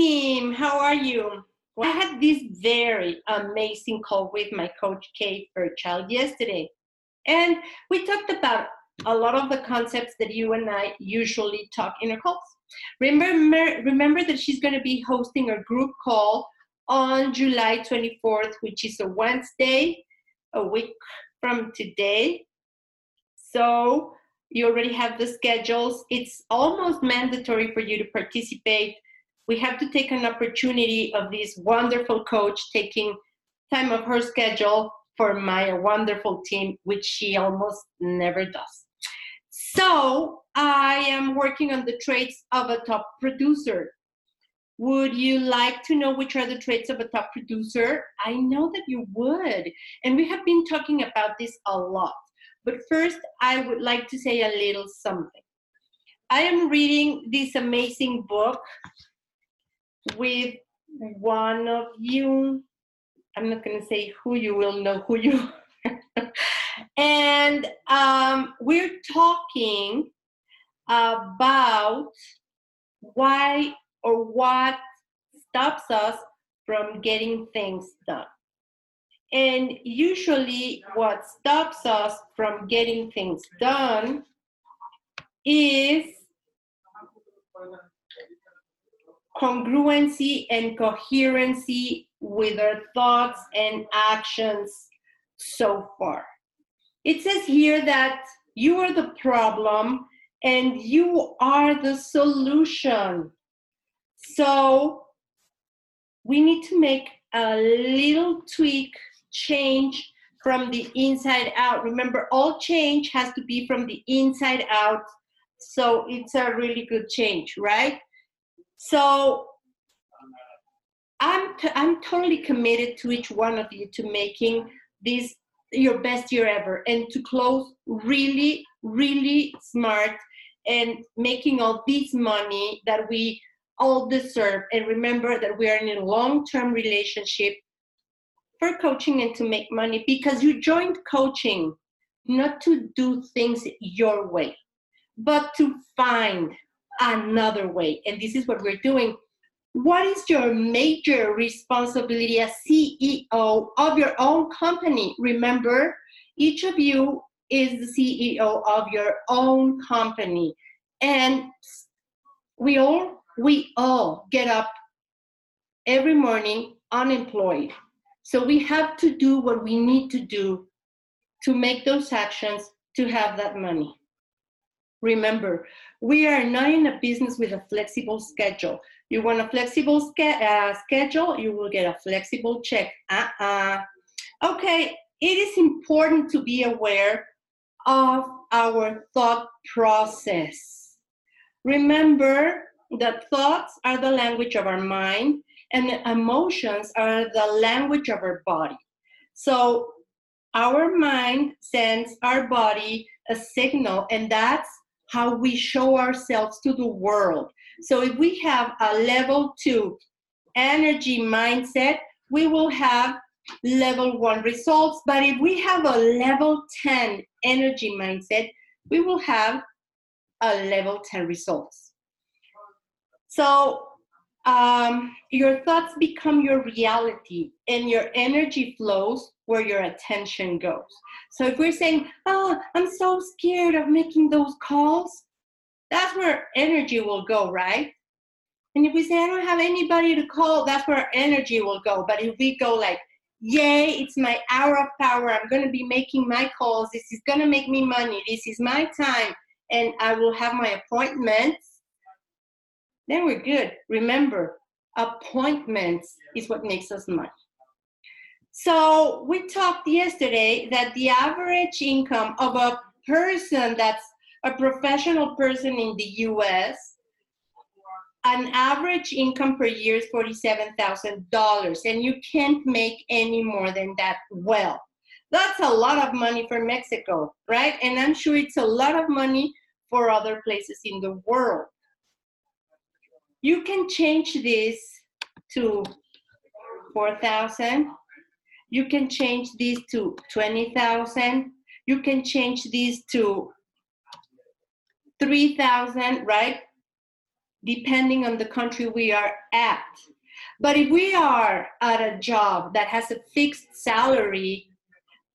How are you? I had this very amazing call with my coach, Kate Fairchild, yesterday. And we talked about a lot of the concepts that you and I usually talk in our calls. Remember, remember that she's going to be hosting a group call on July 24th, which is a Wednesday, a week from today. So you already have the schedules. It's almost mandatory for you to participate. We have to take an opportunity of this wonderful coach taking time of her schedule for my wonderful team, which she almost never does. So I am working on the traits of a top producer. Would you like to know which are the traits of a top producer? I know that you would. And we have been talking about this a lot. But first, I would like to say a little something. I am reading this amazing book with one of you. I'm not going to say who you will know who you and um, we're talking about why or what stops us from getting things done. And usually, what stops us from getting things done is congruency and coherency with our thoughts and actions so far. It says here that you are the problem and you are the solution. So we need to make a little tweak, change from the inside out. Remember, all change has to be from the inside out. So it's a really good change, right? So I'm, t- I'm totally committed to each one of you to making this your best year ever and to close really, really smart and making all this money that we all deserve. And remember that we are in a long term relationship for coaching and to make money because you joined coaching not to do things your way, but to find another way. And this is what we're doing. What is your major responsibility as CEO of your own company? Remember, each of you is the CEO of your own company. And we all we all get up every morning unemployed. So we have to do what we need to do to make those actions to have that money. Remember, we are not in a business with a flexible schedule. You want a flexible ske- uh, schedule, you will get a flexible check. Uh-uh. Okay, it is important to be aware of our thought process. Remember that thoughts are the language of our mind and emotions are the language of our body. So our mind sends our body a signal, and that's how we show ourselves to the world. So if we have a level two energy mindset, we will have level one results. But if we have a level 10 energy mindset, we will have a level 10 results. So um, your thoughts become your reality and your energy flows where your attention goes. So if we're saying, oh, I'm so scared of making those calls, that's where energy will go, right? And if we say, I don't have anybody to call, that's where energy will go. But if we go like, yay, it's my hour of power, I'm going to be making my calls, this is going to make me money, this is my time, and I will have my appointments, then we're good. Remember, appointments is what makes us money. So we talked yesterday that the average income of a person that's a professional person in the US, an average income per year is $47,000, and you can't make any more than that well. That's a lot of money for Mexico, right? And I'm sure it's a lot of money for other places in the world. You can change this to 4,000. You can change this to 20,000. You can change this to 3,000, right? depending on the country we are at. But if we are at a job that has a fixed salary,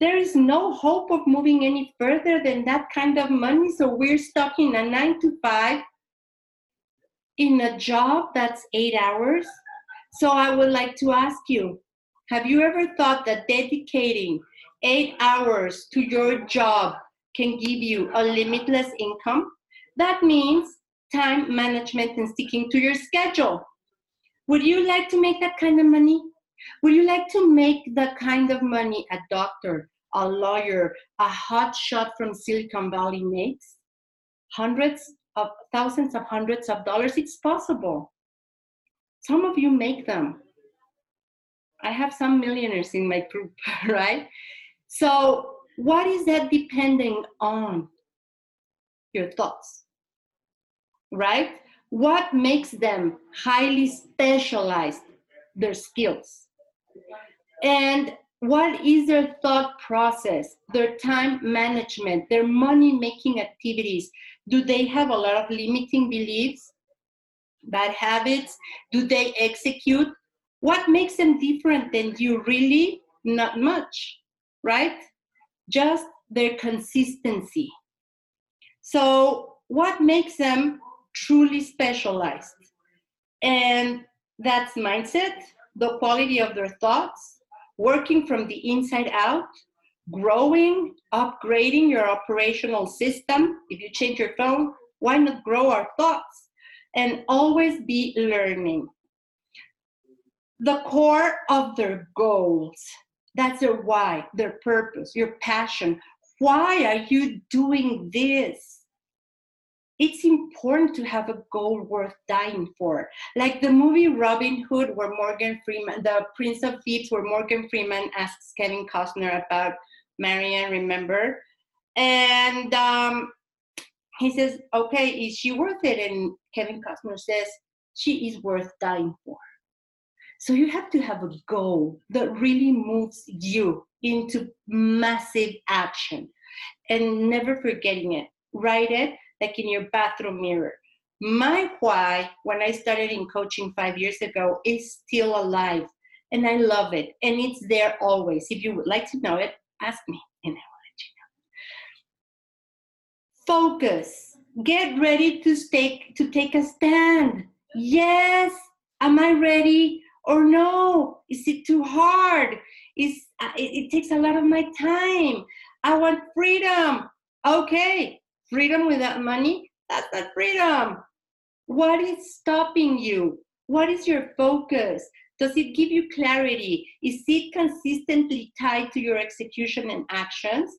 there is no hope of moving any further than that kind of money. So we're stuck in a nine to five in a job that's eight hours. So I would like to ask you have you ever thought that dedicating eight hours to your job can give you a limitless income? That means time management and sticking to your schedule. Would you like to make that kind of money? Would you like to make the kind of money a doctor, a lawyer, a hot shot from Silicon Valley makes? Hundreds of thousands of hundreds of dollars? It's possible. Some of you make them. I have some millionaires in my group, right? So, what is that depending on? Your thoughts, right? What makes them highly specialized? Their skills. And what is their thought process, their time management, their money making activities? Do they have a lot of limiting beliefs, bad habits? Do they execute? What makes them different than you? Really, not much, right? Just their consistency. So, what makes them truly specialized? And that's mindset, the quality of their thoughts, working from the inside out, growing, upgrading your operational system. If you change your phone, why not grow our thoughts? And always be learning. The core of their goals. That's their why, their purpose, your passion. Why are you doing this? it's important to have a goal worth dying for. Like the movie Robin Hood, where Morgan Freeman, the Prince of Thieves, where Morgan Freeman asks Kevin Costner about Marion, remember? And um, he says, okay, is she worth it? And Kevin Costner says, she is worth dying for. So you have to have a goal that really moves you into massive action and never forgetting it. Write it like in your bathroom mirror. My why, when I started in coaching five years ago, is still alive and I love it. And it's there always. If you would like to know it, ask me and I will let you know. Focus. Get ready to take to take a stand. Yes, am I ready or no? Is it too hard? Is uh, it, it takes a lot of my time. I want freedom. Okay, freedom without money, that's not freedom. What is stopping you? What is your focus? Does it give you clarity? Is it consistently tied to your execution and actions?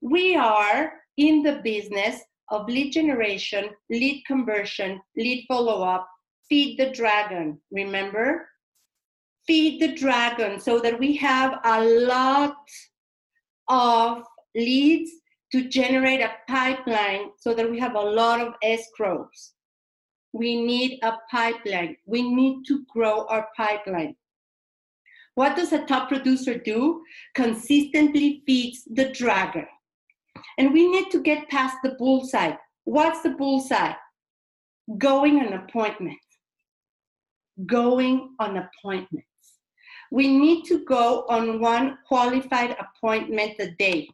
We are in the business of lead generation, lead conversion, lead follow up, feed the dragon. Remember? Feed the dragon so that we have a lot of leads to generate a pipeline so that we have a lot of escrows. We need a pipeline. We need to grow our pipeline. What does a top producer do? Consistently feeds the dragon. And we need to get past the bullseye. What's the bullseye? Going on appointments. Going on appointments. We need to go on one qualified appointment a day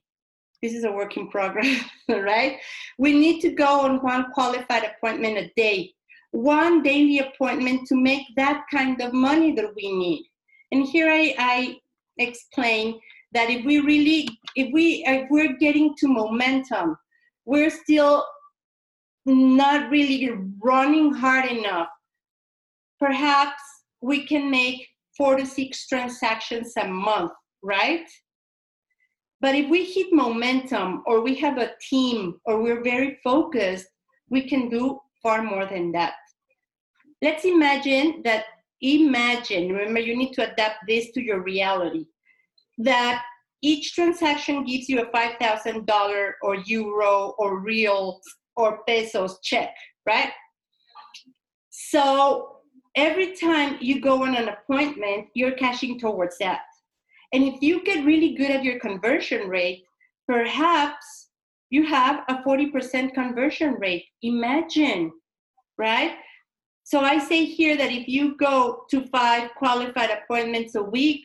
this is a work in progress, right? We need to go on one qualified appointment a day, one daily appointment to make that kind of money that we need. And here I, I explain that if we really, if we, if we're getting to momentum, we're still not really running hard enough. Perhaps we can make four to six transactions a month, right? But if we hit momentum or we have a team or we're very focused, we can do far more than that. Let's imagine that, imagine, remember, you need to adapt this to your reality, that each transaction gives you a $5,000 or euro or real or pesos check, right? So every time you go on an appointment, you're cashing towards that. And if you get really good at your conversion rate, perhaps you have a 40% conversion rate. Imagine, right? So I say here that if you go to five qualified appointments a week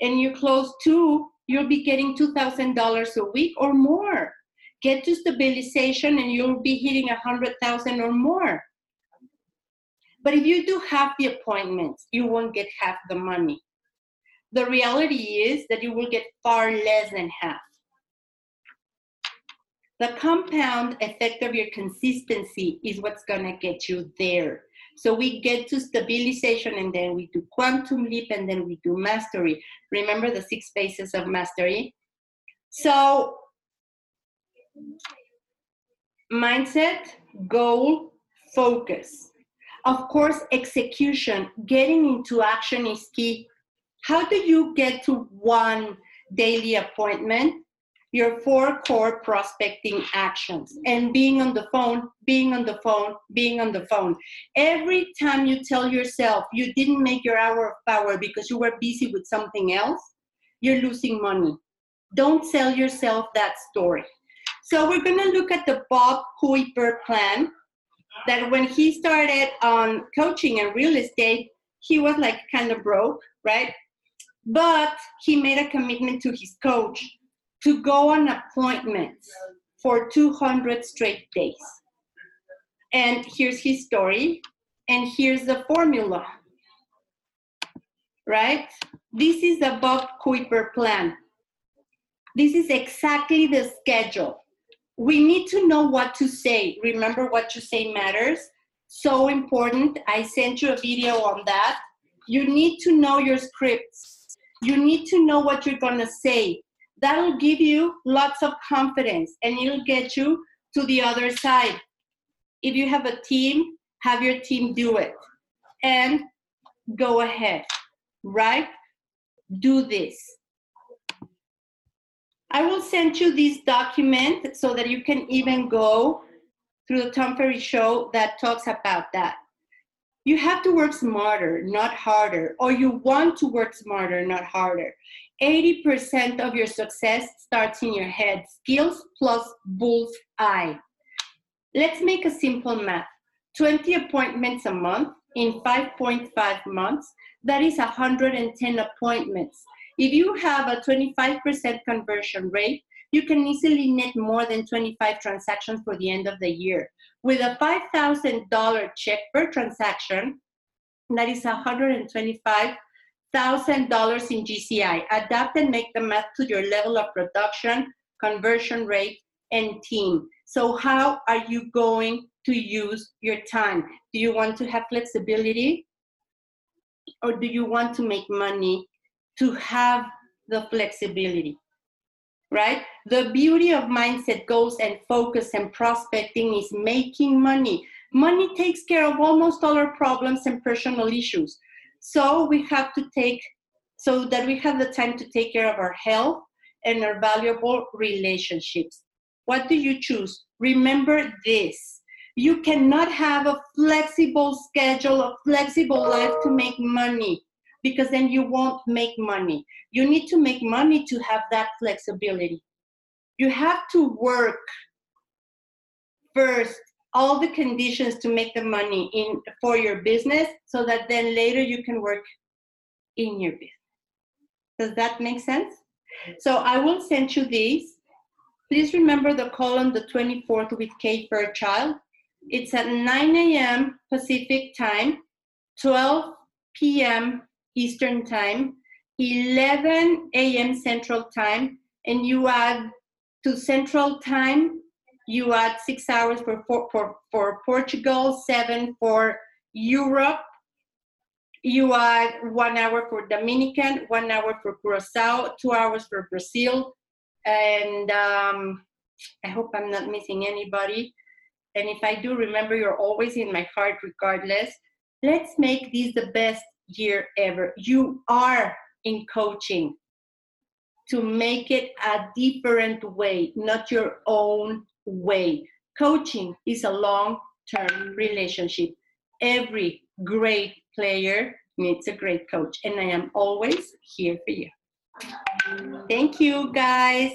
and you close two, you'll be getting $2,000 a week or more. Get to stabilization and you'll be hitting a 100,000 or more. But if you do half the appointments, you won't get half the money. The reality is that you will get far less than half. The compound effect of your consistency is what's going to get you there. So we get to stabilization and then we do quantum leap and then we do mastery. Remember the six phases of mastery? So mindset, goal, focus. Of course, execution, getting into action is key. How do you get to one daily appointment? Your four core prospecting actions and being on the phone, being on the phone, being on the phone. Every time you tell yourself you didn't make your hour of power because you were busy with something else, you're losing money. Don't sell yourself that story. So we're going to look at the Bob Kuiper plan that when he started on coaching and real estate, he was like kind of broke, right? But he made a commitment to his coach to go on appointments for 200 straight days. And here's his story, and here's the formula, right? This is the Bob Kuiper plan. This is exactly the schedule. We need to know what to say. Remember, what you say matters. So important. I sent you a video on that. You need to know your scripts. You need to know what you're going to say that'll give you lots of confidence and it'll get you to the other side. If you have a team, have your team do it and go ahead, right? Do this. I will send you this document so that you can even go through the Tom Ferry show that talks about that. You have to work smarter, not harder, or you want to work smarter, not harder. 80% of your success starts in your head. Skills plus bull's eye. Let's make a simple math. 20 appointments a month in 5.5 months, that is 110 appointments. If you have a 25% conversion rate, you can easily net more than 25 transactions for the end of the year. With a $5,000 check per transaction, that is 125 thousand dollars in GCI. Adapt and make the math to your level of production, conversion rate, and team. So how are you going to use your time? Do you want to have flexibility? Or do you want to make money to have the flexibility? Right? The beauty of mindset goals and focus and prospecting is making money. Money takes care of almost all our problems and personal issues. So we have to take, so that we have the time to take care of our health and our valuable relationships. What do you choose? Remember this. You cannot have a flexible schedule, a flexible life to make money because then you won't make money. You need to make money to have that flexibility. You have to work first all the conditions to make the money in for your business so that then later you can work in your business. Does that make sense? So I will send you these. Please remember the call on the 24th with Kate Fairchild. It's at 9 a.m. Pacific time, 12 p.m. Eastern time, 11 a.m. Central time, and you add to Central time you add six hours for, for, for Portugal, seven for Europe. You add one hour for Dominican, one hour for Curacao, two hours for Brazil. And um, I hope I'm not missing anybody. And if I do, remember you're always in my heart regardless. Let's make this the best year ever. You are in coaching to make it a different way, not your own way. Coaching is a long term relationship. Every great player needs a great coach, and I am always here for you. Thank you, guys.